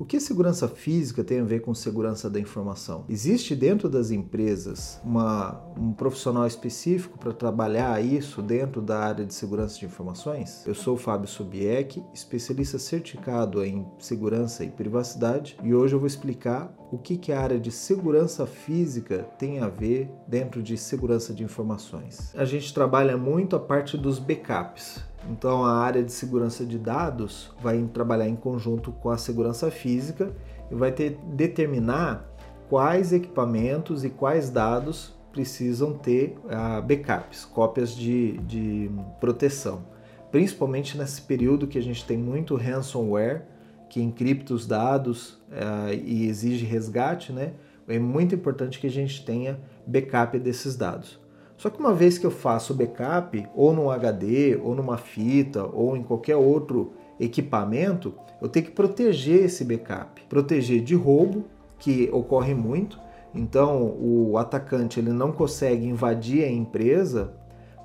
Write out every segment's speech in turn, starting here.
O que segurança física tem a ver com segurança da informação? Existe dentro das empresas uma, um profissional específico para trabalhar isso dentro da área de segurança de informações? Eu sou o Fábio Sobieck, especialista certificado em segurança e privacidade, e hoje eu vou explicar o que, que a área de segurança física tem a ver dentro de segurança de informações. A gente trabalha muito a parte dos backups. Então, a área de segurança de dados vai trabalhar em conjunto com a segurança física e vai ter, determinar quais equipamentos e quais dados precisam ter uh, backups, cópias de, de proteção. Principalmente nesse período que a gente tem muito ransomware, que encripta os dados uh, e exige resgate, né? É muito importante que a gente tenha backup desses dados. Só que uma vez que eu faço backup, ou no HD, ou numa fita, ou em qualquer outro equipamento, eu tenho que proteger esse backup. Proteger de roubo, que ocorre muito. Então, o atacante ele não consegue invadir a empresa,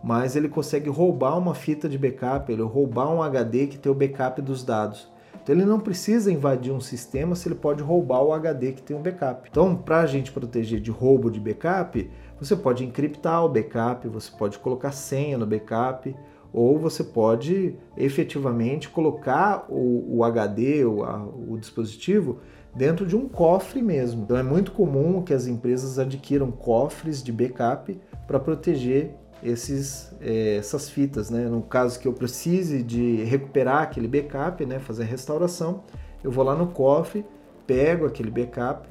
mas ele consegue roubar uma fita de backup, ele roubar um HD que tem o backup dos dados. Então ele não precisa invadir um sistema se ele pode roubar o HD que tem o backup. Então, para a gente proteger de roubo de backup, você pode encriptar o backup, você pode colocar senha no backup, ou você pode efetivamente colocar o, o HD, o, a, o dispositivo, dentro de um cofre mesmo. Então é muito comum que as empresas adquiram cofres de backup para proteger esses, é, essas fitas. Né? No caso que eu precise de recuperar aquele backup, né, fazer a restauração, eu vou lá no cofre, pego aquele backup,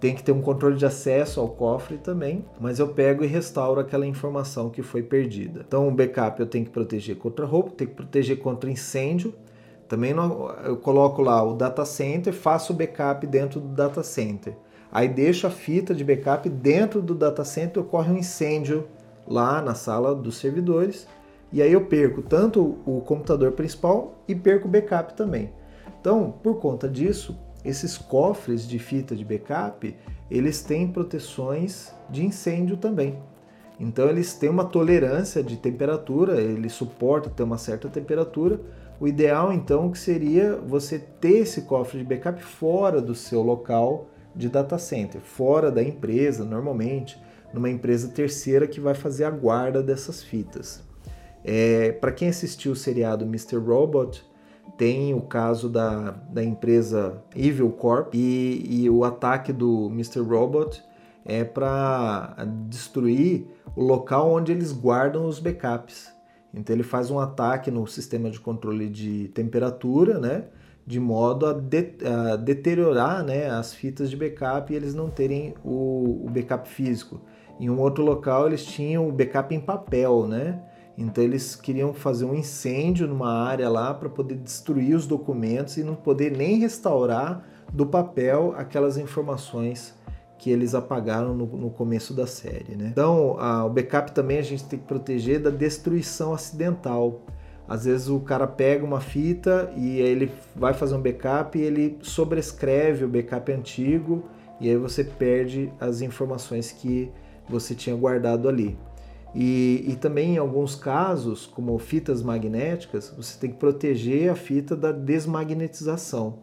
tem que ter um controle de acesso ao cofre também, mas eu pego e restauro aquela informação que foi perdida. Então, o backup eu tenho que proteger contra roubo, tenho que proteger contra incêndio. Também eu coloco lá o data center, faço o backup dentro do data center. Aí deixo a fita de backup dentro do data center, ocorre um incêndio lá na sala dos servidores, e aí eu perco tanto o computador principal e perco o backup também. Então, por conta disso, esses cofres de fita de backup, eles têm proteções de incêndio também. Então eles têm uma tolerância de temperatura, ele suporta ter uma certa temperatura. O ideal então que seria você ter esse cofre de backup fora do seu local de data center, fora da empresa, normalmente, numa empresa terceira que vai fazer a guarda dessas fitas. É, Para quem assistiu o seriado Mr. Robot, tem o caso da, da empresa Evil Corp e, e o ataque do Mr. Robot é para destruir o local onde eles guardam os backups. Então ele faz um ataque no sistema de controle de temperatura, né? De modo a, de, a deteriorar né, as fitas de backup e eles não terem o, o backup físico. Em um outro local eles tinham o backup em papel, né? Então eles queriam fazer um incêndio numa área lá para poder destruir os documentos e não poder nem restaurar do papel aquelas informações que eles apagaram no, no começo da série. Né? Então a, o backup também a gente tem que proteger da destruição acidental. Às vezes o cara pega uma fita e ele vai fazer um backup e ele sobrescreve o backup antigo e aí você perde as informações que você tinha guardado ali. E, e, também em alguns casos, como fitas magnéticas, você tem que proteger a fita da desmagnetização.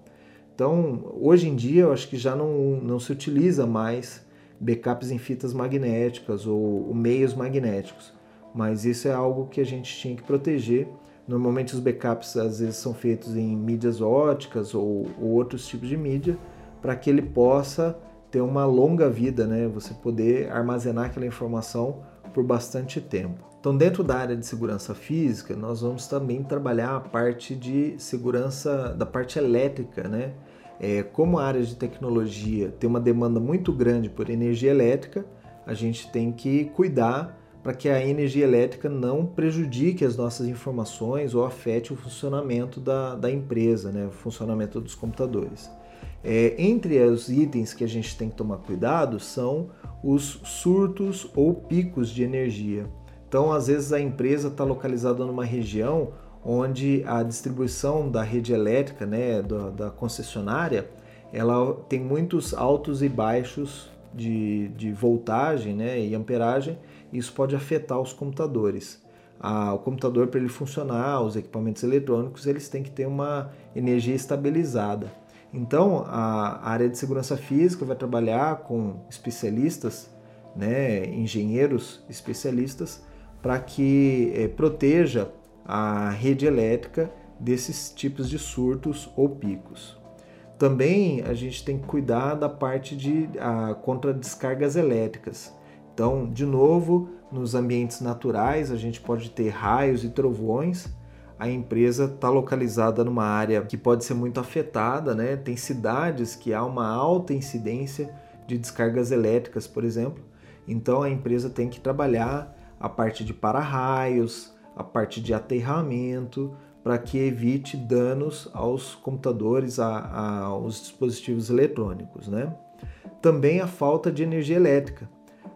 Então, hoje em dia, eu acho que já não, não se utiliza mais backups em fitas magnéticas ou, ou meios magnéticos, mas isso é algo que a gente tinha que proteger. Normalmente os backups às vezes são feitos em mídias óticas ou, ou outros tipos de mídia, para que ele possa ter uma longa vida, né? Você poder armazenar aquela informação por bastante tempo. Então, dentro da área de segurança física, nós vamos também trabalhar a parte de segurança da parte elétrica, né? É, como a área de tecnologia tem uma demanda muito grande por energia elétrica, a gente tem que cuidar para que a energia elétrica não prejudique as nossas informações ou afete o funcionamento da, da empresa, né? o funcionamento dos computadores. É, entre os itens que a gente tem que tomar cuidado são os surtos ou picos de energia. Então, às vezes a empresa está localizada numa região onde a distribuição da rede elétrica, né, da, da concessionária, ela tem muitos altos e baixos de, de voltagem né, e amperagem, e isso pode afetar os computadores. Ah, o computador, para ele funcionar, os equipamentos eletrônicos, eles têm que ter uma energia estabilizada. Então, a área de segurança física vai trabalhar com especialistas, né, engenheiros especialistas, para que é, proteja a rede elétrica desses tipos de surtos ou picos. Também a gente tem que cuidar da parte de a, contra descargas elétricas. Então, de novo, nos ambientes naturais a gente pode ter raios e trovões. A empresa está localizada numa área que pode ser muito afetada, né? Tem cidades que há uma alta incidência de descargas elétricas, por exemplo. Então a empresa tem que trabalhar a parte de para-raios, a parte de aterramento, para que evite danos aos computadores, a, a, aos dispositivos eletrônicos. Né? Também a falta de energia elétrica.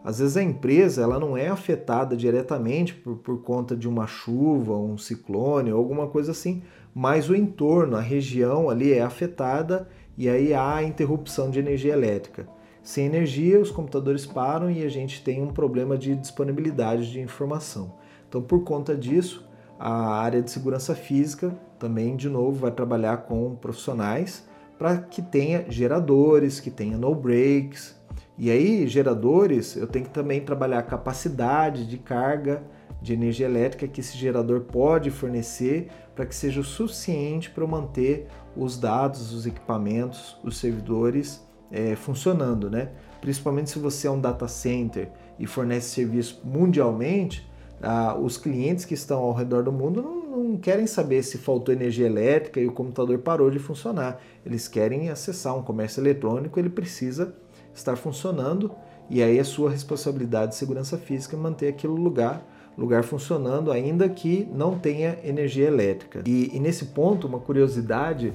Às vezes a empresa ela não é afetada diretamente por, por conta de uma chuva, um ciclone alguma coisa assim, mas o entorno, a região ali é afetada e aí há interrupção de energia elétrica. Sem energia, os computadores param e a gente tem um problema de disponibilidade de informação. Então, por conta disso, a área de segurança física também, de novo, vai trabalhar com profissionais para que tenha geradores, que tenha no breaks. E aí, geradores, eu tenho que também trabalhar a capacidade de carga de energia elétrica que esse gerador pode fornecer para que seja o suficiente para manter os dados, os equipamentos, os servidores é, funcionando, né? Principalmente se você é um data center e fornece serviço mundialmente, ah, os clientes que estão ao redor do mundo não, não, querem saber se faltou energia elétrica e o computador parou de funcionar. Eles querem acessar um comércio eletrônico, ele precisa estar funcionando e aí é sua responsabilidade de segurança física manter aquele lugar lugar funcionando ainda que não tenha energia elétrica. E, e nesse ponto, uma curiosidade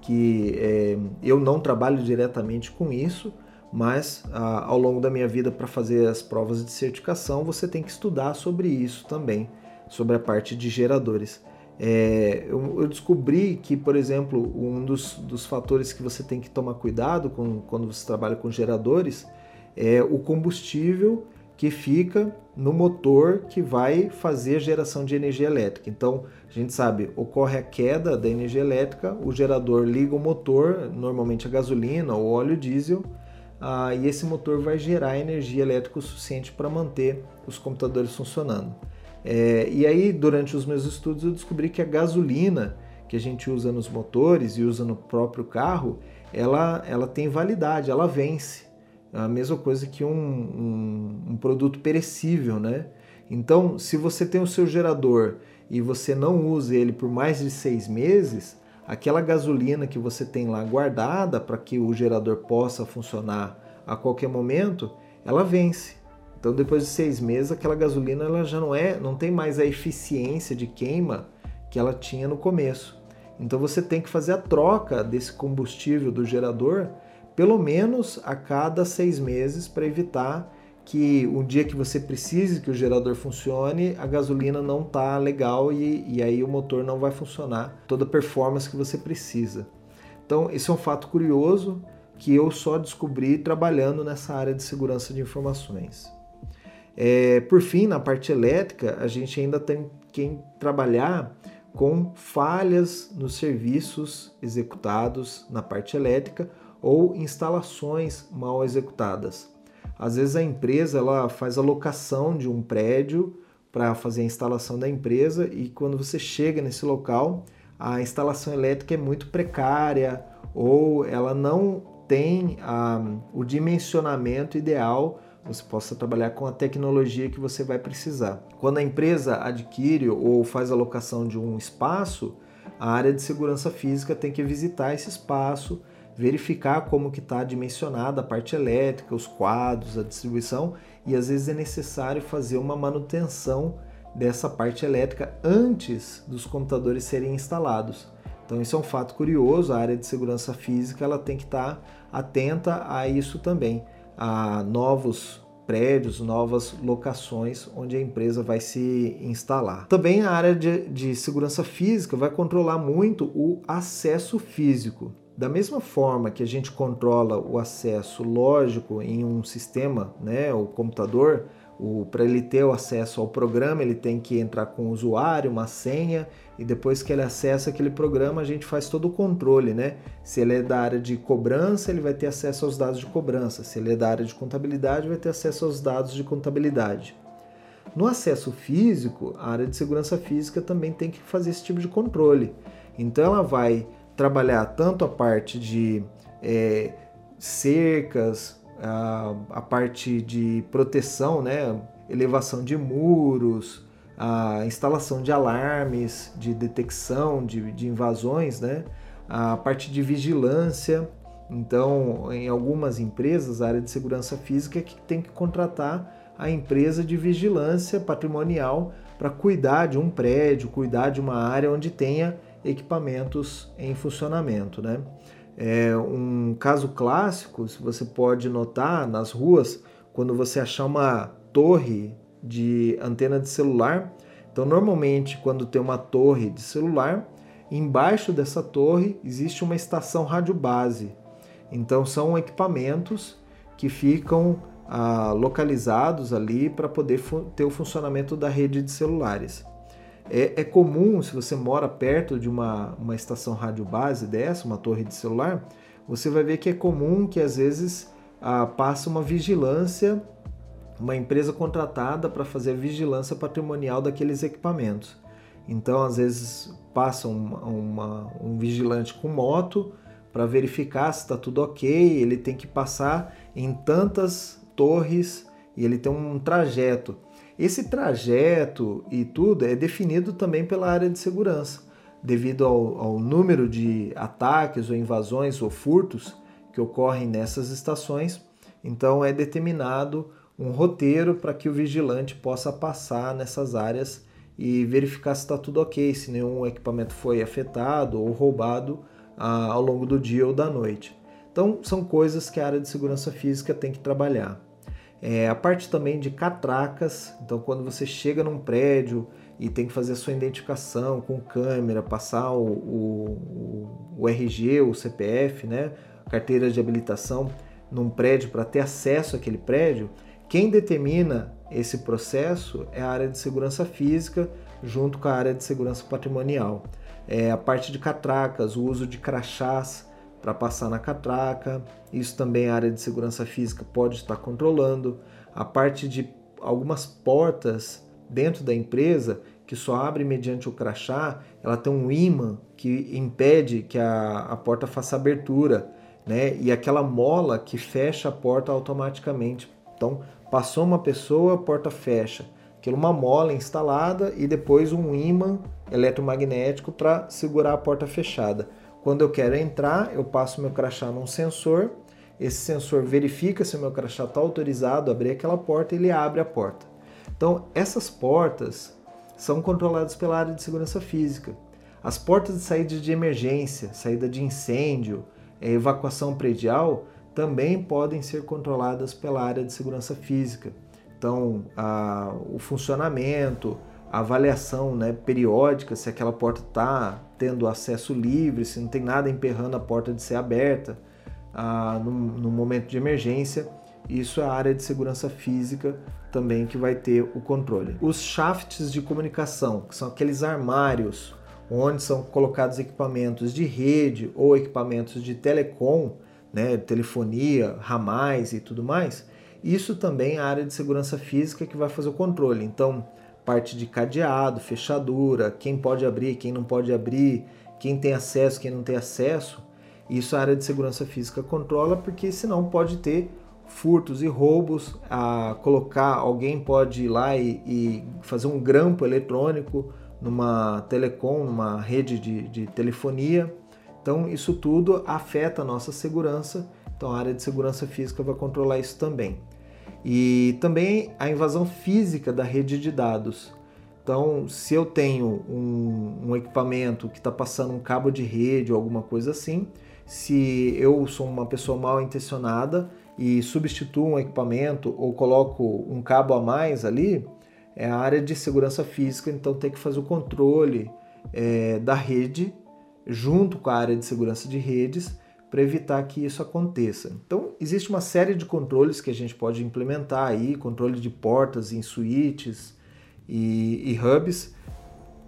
que é, eu não trabalho diretamente com isso, mas ah, ao longo da minha vida para fazer as provas de certificação você tem que estudar sobre isso também, sobre a parte de geradores. É, eu, eu, descobri que, por exemplo, um dos, dos, fatores que você tem que tomar cuidado com, quando você trabalha com geradores é o combustível que fica no motor que vai fazer a geração de energia elétrica. Então, a gente sabe, ocorre a queda da energia elétrica, o gerador liga o motor, normalmente a gasolina ou óleo diesel, ah, e esse motor vai gerar energia elétrica o suficiente para manter os computadores funcionando. É, e aí, durante os meus estudos, eu descobri que a gasolina que a gente usa nos motores e usa no próprio carro, ela, ela tem validade, ela vence a mesma coisa que um, um, um produto perecível, né? Então, se você tem o seu gerador e você não usa ele por mais de seis meses, aquela gasolina que você tem lá guardada para que o gerador possa funcionar a qualquer momento, ela vence. Então, depois de seis meses, aquela gasolina ela já não é, não tem mais a eficiência de queima que ela tinha no começo. Então, você tem que fazer a troca desse combustível do gerador pelo menos a cada seis meses para evitar que o dia que você precise que o gerador funcione, a gasolina não está legal e, e aí o motor não vai funcionar toda a performance que você precisa. Então, esse é um fato curioso que eu só descobri trabalhando nessa área de segurança de informações. É, por fim, na parte elétrica, a gente ainda tem que trabalhar com falhas nos serviços executados na parte elétrica ou instalações mal executadas. Às vezes a empresa ela faz a locação de um prédio para fazer a instalação da empresa e quando você chega nesse local, a instalação elétrica é muito precária ou ela não tem ah, o dimensionamento ideal você possa trabalhar com a tecnologia que você vai precisar. Quando a empresa adquire ou faz a locação de um espaço, a área de segurança física tem que visitar esse espaço, verificar como que está dimensionada a parte elétrica, os quadros, a distribuição e às vezes é necessário fazer uma manutenção dessa parte elétrica antes dos computadores serem instalados. Então isso é um fato curioso, a área de segurança física ela tem que estar tá atenta a isso também, a novos prédios, novas locações onde a empresa vai se instalar. Também a área de, de segurança física vai controlar muito o acesso físico. Da mesma forma que a gente controla o acesso lógico em um sistema, né, o computador, para ele ter o acesso ao programa, ele tem que entrar com o usuário, uma senha, e depois que ele acessa aquele programa, a gente faz todo o controle, né? Se ele é da área de cobrança, ele vai ter acesso aos dados de cobrança. Se ele é da área de contabilidade, vai ter acesso aos dados de contabilidade. No acesso físico, a área de segurança física também tem que fazer esse tipo de controle. Então ela vai trabalhar tanto a parte de é, cercas, a, a parte de proteção, né? elevação de muros, a instalação de alarmes, de detecção de, de invasões, né? a parte de vigilância. Então, em algumas empresas, a área de segurança física é que tem que contratar a empresa de vigilância patrimonial para cuidar de um prédio, cuidar de uma área onde tenha equipamentos em funcionamento. Né? É um caso clássico, se você pode notar nas ruas, quando você achar uma torre de antena de celular. Então, normalmente, quando tem uma torre de celular, embaixo dessa torre existe uma estação rádio base. Então, são equipamentos que ficam ah, localizados ali para poder ter o funcionamento da rede de celulares. É, é, comum, se você mora perto de uma, uma estação rádio base dessa, uma torre de celular, você vai ver que é comum que às vezes ah, passa uma vigilância, uma empresa contratada para fazer a vigilância patrimonial daqueles equipamentos. Então, às vezes, passa uma, uma, um vigilante com moto para verificar se está tudo ok, ele tem que passar em tantas torres e ele tem um trajeto. Esse trajeto e tudo é definido também pela área de segurança, devido ao, ao número de ataques ou invasões ou furtos que ocorrem nessas estações. Então é determinado um roteiro para que o vigilante possa passar nessas áreas e verificar se está tudo ok, se nenhum equipamento foi afetado ou roubado ah, ao longo do dia ou da noite. Então, são coisas que a área de segurança física tem que trabalhar. É, a parte também de catracas, então quando você chega num prédio e tem que fazer a sua identificação com câmera, passar o, o, o RG, o CPF, né, carteira de habilitação num prédio para ter acesso àquele prédio, quem determina esse processo é a área de segurança física junto com a área de segurança patrimonial. É a parte de catracas, o uso de crachás, para passar na catraca. Isso também a área de segurança física pode estar controlando. A parte de algumas portas dentro da empresa que só abre mediante o crachá, ela tem um imã que impede que a, a porta faça abertura, né? E aquela mola que fecha a porta automaticamente. Então, passou uma pessoa, a porta fecha. Aquilo uma mola instalada e depois um imã eletromagnético para segurar a porta fechada. Quando eu quero entrar, eu passo meu crachá num sensor. Esse sensor verifica se o meu crachá está autorizado a abrir aquela porta ele abre a porta. Então, essas portas são controladas pela área de segurança física. As portas de saída de emergência, saída de incêndio, é, evacuação predial, também podem ser controladas pela área de segurança física. Então, a, o funcionamento, a avaliação né, periódica, se aquela porta está tendo acesso livre, se não tem nada emperrando a porta de ser aberta ah, no, no, momento de emergência. Isso é a área de segurança física também que vai ter o controle. Os shafts de comunicação, que são aqueles armários onde são colocados equipamentos de rede ou equipamentos de telecom, né, telefonia, ramais e tudo mais, isso também é a área de segurança física que vai fazer o controle. Então, parte de cadeado, fechadura, quem pode abrir, quem não pode abrir, quem tem acesso, quem não tem acesso. Isso a área de segurança física controla, porque senão pode ter furtos e roubos, a colocar alguém pode ir lá e, e fazer um grampo eletrônico numa telecom, numa rede de, de telefonia. Então isso tudo afeta a nossa segurança. Então a área de segurança física vai controlar isso também. E também a invasão física da rede de dados. Então, se eu tenho um, um equipamento que está passando um cabo de rede ou alguma coisa assim, se eu sou uma pessoa mal intencionada, e substituo um equipamento ou coloco um cabo a mais ali, é a área de segurança física, então tem que fazer o controle é, da rede junto com a área de segurança de redes para evitar que isso aconteça. Então, existe uma série de controles que a gente pode implementar aí, controle de portas em suítes e, e hubs,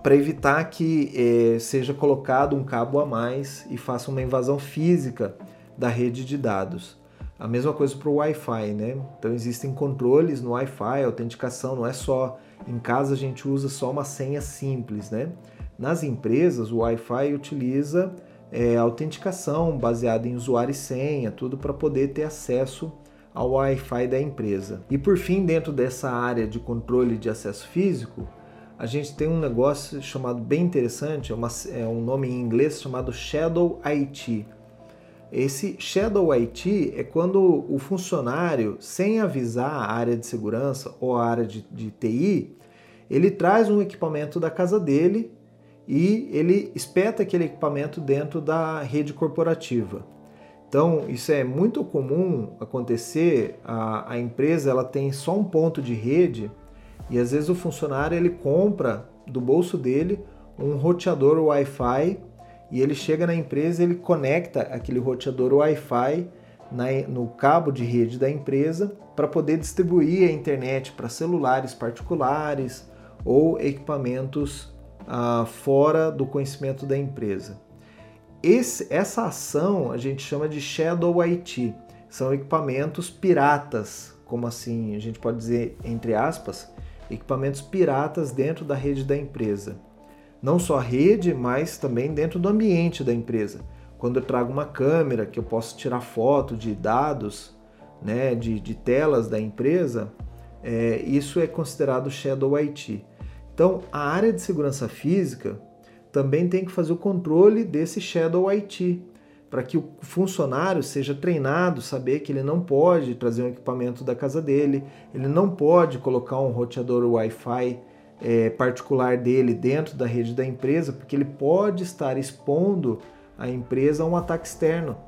para evitar que é, seja colocado um cabo a mais e faça uma invasão física da rede de dados. A mesma coisa para o Wi-Fi, né? Então existem controles no Wi-Fi, autenticação, não é só em casa a gente usa só uma senha simples, né? Nas empresas, o Wi-Fi utiliza é, autenticação baseada em usuário e senha, tudo para poder ter acesso ao Wi-Fi da empresa. E por fim, dentro dessa área de controle de acesso físico, a gente tem um negócio chamado bem interessante, é, uma, é um nome em inglês chamado Shadow IT. Esse Shadow IT é quando o funcionário, sem avisar a área de segurança ou a área de, de TI, ele traz um equipamento da casa dele e ele espeta aquele equipamento dentro da rede corporativa. Então, isso é muito comum acontecer. A, a empresa ela tem só um ponto de rede e às vezes o funcionário ele compra do bolso dele um roteador Wi-Fi e ele chega na empresa ele conecta aquele roteador Wi-Fi no cabo de rede da empresa para poder distribuir a internet para celulares particulares ou equipamentos ah, fora do conhecimento da empresa. Esse, essa ação a gente chama de Shadow IT. São equipamentos piratas, como assim a gente pode dizer entre aspas, equipamentos piratas dentro da rede da empresa. Não só a rede, mas também dentro do ambiente da empresa. Quando eu trago uma câmera que eu posso tirar foto de dados, né, de, de telas da empresa, é, isso é considerado Shadow IT. Então, a área de segurança física também tem que fazer o controle desse Shadow IT, para que o funcionário seja treinado, saber que ele não pode trazer um equipamento da casa dele, ele não pode colocar um roteador Wi-Fi é, particular dele dentro da rede da empresa, porque ele pode estar expondo a empresa a um ataque externo.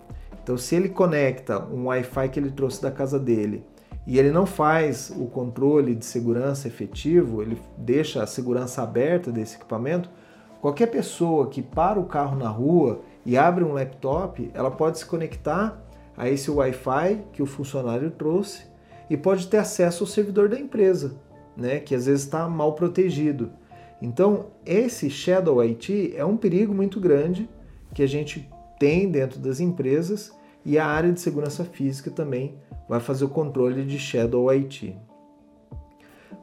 Então, se ele conecta um Wi-Fi que ele trouxe da casa dele e ele não faz o controle de segurança efetivo, ele deixa a segurança aberta desse equipamento, qualquer pessoa que para o carro na rua e abre um laptop, ela pode se conectar a esse Wi-Fi que o funcionário trouxe e pode ter acesso ao servidor da empresa, né, que às vezes está mal protegido. Então, esse Shadow IT é um perigo muito grande que a gente tem dentro das empresas e a área de segurança física também vai fazer o controle de Shadow IT.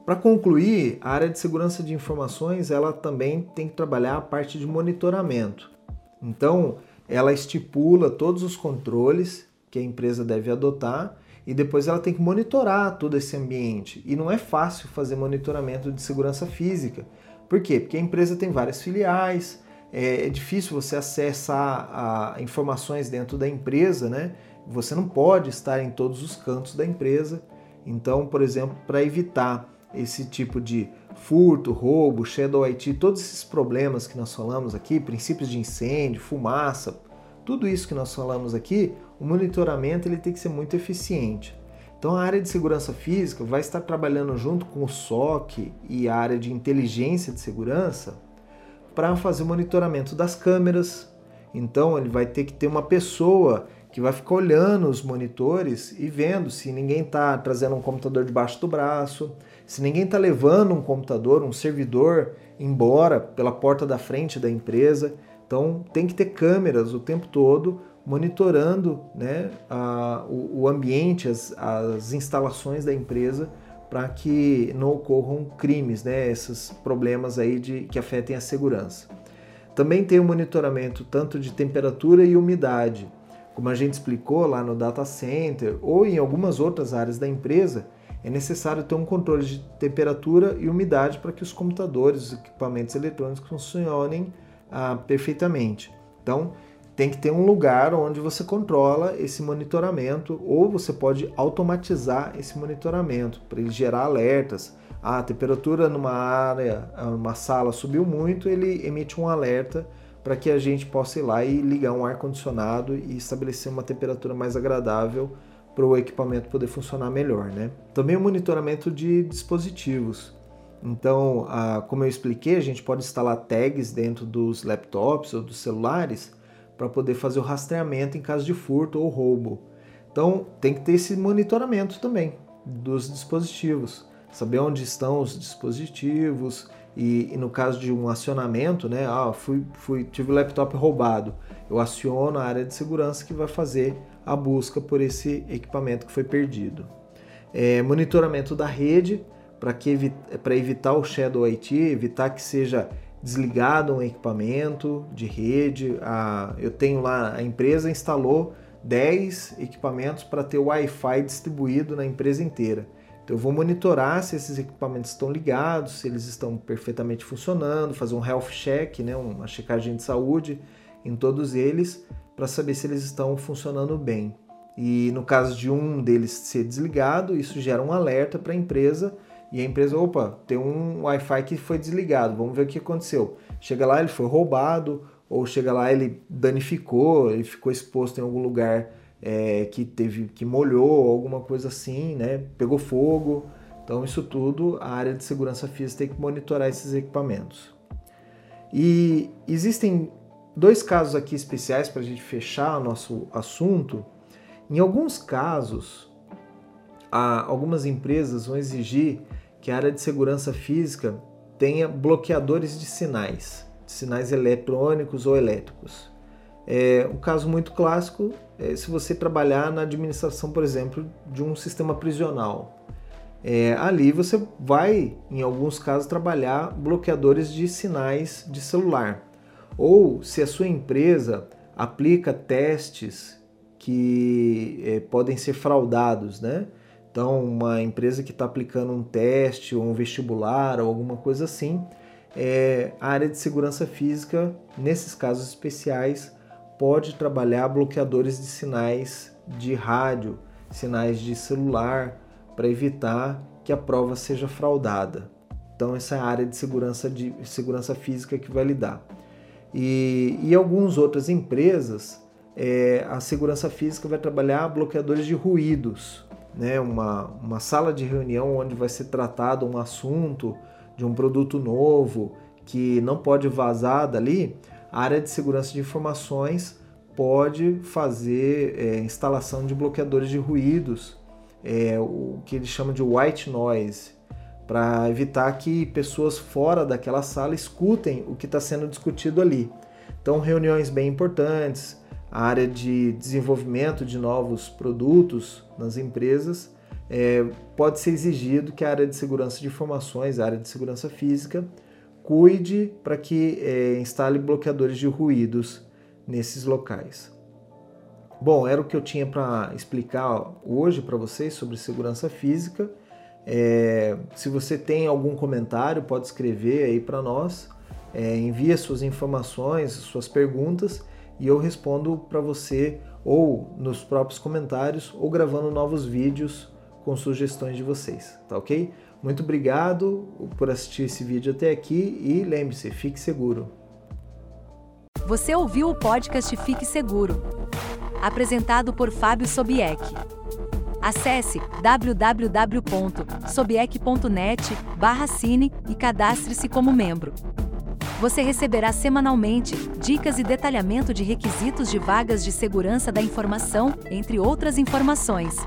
Para concluir, a área de segurança de informações ela também tem que trabalhar a parte de monitoramento. Então, ela estipula todos os controles que a empresa deve adotar e depois ela tem que monitorar todo esse ambiente. E não é fácil fazer monitoramento de segurança física. Por quê? Porque a empresa tem várias filiais, é, é difícil você acessar informações dentro da empresa, né? Você não pode estar em todos os cantos da empresa. Então, por exemplo, para evitar esse tipo de furto, roubo, shadow IT, todos esses problemas que nós falamos aqui, princípios de incêndio, fumaça, tudo isso que nós falamos aqui, o monitoramento ele tem que ser muito eficiente. Então a área de segurança física vai estar trabalhando junto com o SOC e a área de inteligência de segurança para fazer o monitoramento das câmeras. Então ele vai ter que ter uma pessoa que vai ficar olhando os monitores e vendo se ninguém está trazendo um computador debaixo do braço, se ninguém está levando um computador, um servidor embora pela porta da frente da empresa. Então tem que ter câmeras o tempo todo monitorando né, a, o, o, ambiente, as, as instalações da empresa para que não ocorram crimes, né, esses problemas aí de, que afetem a segurança. Também tem o monitoramento tanto de temperatura e umidade como a gente explicou lá no data center ou em algumas outras áreas da empresa, é necessário ter um controle de temperatura e umidade para que os computadores, os equipamentos eletrônicos funcionem ah, perfeitamente. Então, tem que ter um lugar onde você controla esse monitoramento ou você pode automatizar esse monitoramento para ele gerar alertas. Ah, a temperatura numa área, numa sala subiu muito, ele emite um alerta para que a gente possa ir lá e ligar um ar condicionado e estabelecer uma temperatura mais agradável para o equipamento poder funcionar melhor, né? Também o monitoramento de dispositivos. Então, a, como eu expliquei, a gente pode instalar tags dentro dos laptops ou dos celulares para poder fazer o rastreamento em caso de furto ou roubo. Então, tem que ter esse monitoramento também dos dispositivos, saber onde estão os dispositivos e, e no caso de um acionamento, né? Ah, fui, fui, tive o laptop roubado, eu aciono a área de segurança que vai fazer a busca por esse equipamento que foi perdido. É, monitoramento da rede para evitar o Shadow IT, evitar que seja desligado um equipamento de rede. A, eu tenho lá, a empresa instalou 10 equipamentos para ter o Wi-Fi distribuído na empresa inteira. Então eu vou monitorar se esses equipamentos estão ligados, se eles estão perfeitamente funcionando, fazer um health check, né, uma checagem de saúde em todos eles para saber se eles estão funcionando bem. E no caso de um deles ser desligado, isso gera um alerta para a empresa e a empresa, opa, tem um Wi-Fi que foi desligado, vamos ver o que aconteceu. Chega lá, ele foi roubado, ou chega lá, ele danificou, ele ficou exposto em algum lugar é, que teve que molhou, alguma coisa assim, né? Pegou fogo. Então, isso tudo a área de segurança física tem que monitorar esses equipamentos. E existem dois casos aqui especiais para a gente fechar o nosso assunto. Em alguns casos, algumas empresas vão exigir que a área de segurança física tenha bloqueadores de sinais, de sinais eletrônicos ou elétricos. É, um caso muito clássico é se você trabalhar na administração, por exemplo, de um sistema prisional. É, ali você vai, em alguns casos, trabalhar bloqueadores de sinais de celular ou se a sua empresa aplica testes que é, podem ser fraudados, né? Então, uma empresa que está aplicando um teste ou um vestibular ou alguma coisa assim, é, a área de segurança física, nesses casos especiais, pode trabalhar bloqueadores de sinais de rádio, sinais de celular, para evitar que a prova seja fraudada. Então, essa é a área de segurança, de segurança física que vai lidar. E, e algumas outras empresas, é, a segurança física vai trabalhar bloqueadores de ruídos, né? uma, uma sala de reunião onde vai ser tratado um assunto de um produto novo que não pode vazar dali, a área de segurança de informações pode fazer é, instalação de bloqueadores de ruídos, é, o que eles chamam de white noise, para evitar que pessoas fora daquela sala escutem o que está sendo discutido ali. Então, reuniões bem importantes, a área de desenvolvimento de novos produtos nas empresas, é, pode ser exigido que a área de segurança de informações, a área de segurança física, cuide para que é, instale bloqueadores de ruídos nesses locais. Bom, era o que eu tinha para explicar hoje para vocês sobre segurança física. É, se você tem algum comentário, pode escrever aí para nós. É, envia suas informações, suas perguntas e eu respondo para você ou nos próprios comentários ou gravando novos vídeos com sugestões de vocês, tá ok? Muito obrigado por assistir esse vídeo até aqui e lembre-se, fique seguro. Você ouviu o podcast Fique Seguro, apresentado por Fábio Sobieck. Acesse www.sobiec.net/cine e cadastre-se como membro. Você receberá semanalmente dicas e detalhamento de requisitos de vagas de segurança da informação, entre outras informações.